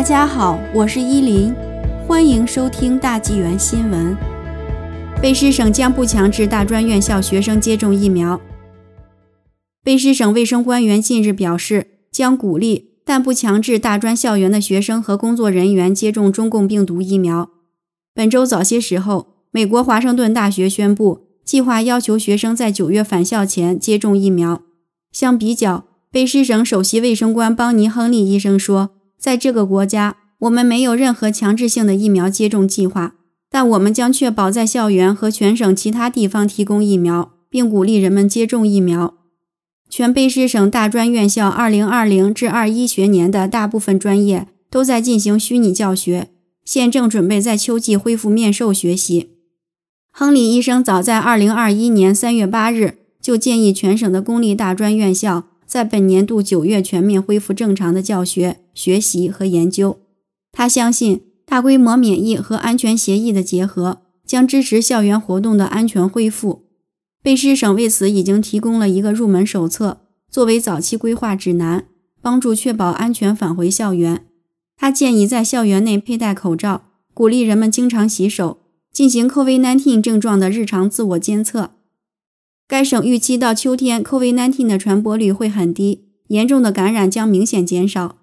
大家好，我是依林，欢迎收听大纪元新闻。卑诗省将不强制大专院校学生接种疫苗。卑诗省卫生官员近日表示，将鼓励但不强制大专校园的学生和工作人员接种中共病毒疫苗。本周早些时候，美国华盛顿大学宣布，计划要求学生在九月返校前接种疫苗。相比较，卑诗省首席卫生官邦尼·亨利医生说。在这个国家，我们没有任何强制性的疫苗接种计划，但我们将确保在校园和全省其他地方提供疫苗，并鼓励人们接种疫苗。全卑诗省大专院校2020至21学年的大部分专业都在进行虚拟教学，现正准备在秋季恢复面授学习。亨利医生早在2021年3月8日就建议全省的公立大专院校。在本年度九月全面恢复正常的教学、学习和研究。他相信，大规模免疫和安全协议的结合将支持校园活动的安全恢复。贝诗省为此已经提供了一个入门手册，作为早期规划指南，帮助确保安全返回校园。他建议在校园内佩戴口罩，鼓励人们经常洗手，进行 COVID-19 症状的日常自我监测。该省预期到秋天，COVID-19 的传播率会很低，严重的感染将明显减少。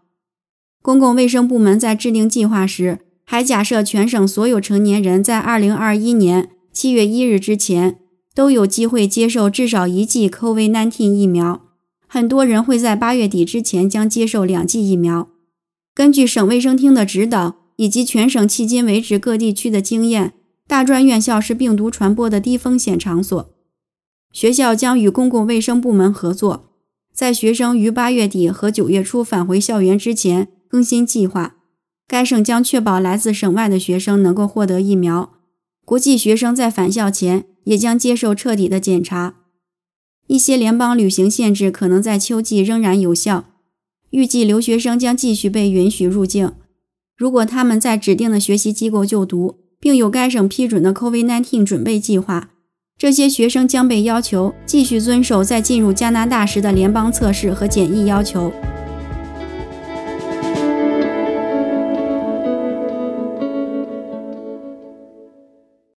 公共卫生部门在制定计划时，还假设全省所有成年人在2021年7月1日之前都有机会接受至少一剂 COVID-19 疫苗。很多人会在8月底之前将接受两剂疫苗。根据省卫生厅的指导以及全省迄今为止各地区的经验，大专院校是病毒传播的低风险场所。学校将与公共卫生部门合作，在学生于八月底和九月初返回校园之前更新计划。该省将确保来自省外的学生能够获得疫苗。国际学生在返校前也将接受彻底的检查。一些联邦旅行限制可能在秋季仍然有效。预计留学生将继续被允许入境，如果他们在指定的学习机构就读，并有该省批准的 COVID-19 准备计划。这些学生将被要求继续遵守在进入加拿大时的联邦测试和检疫要求。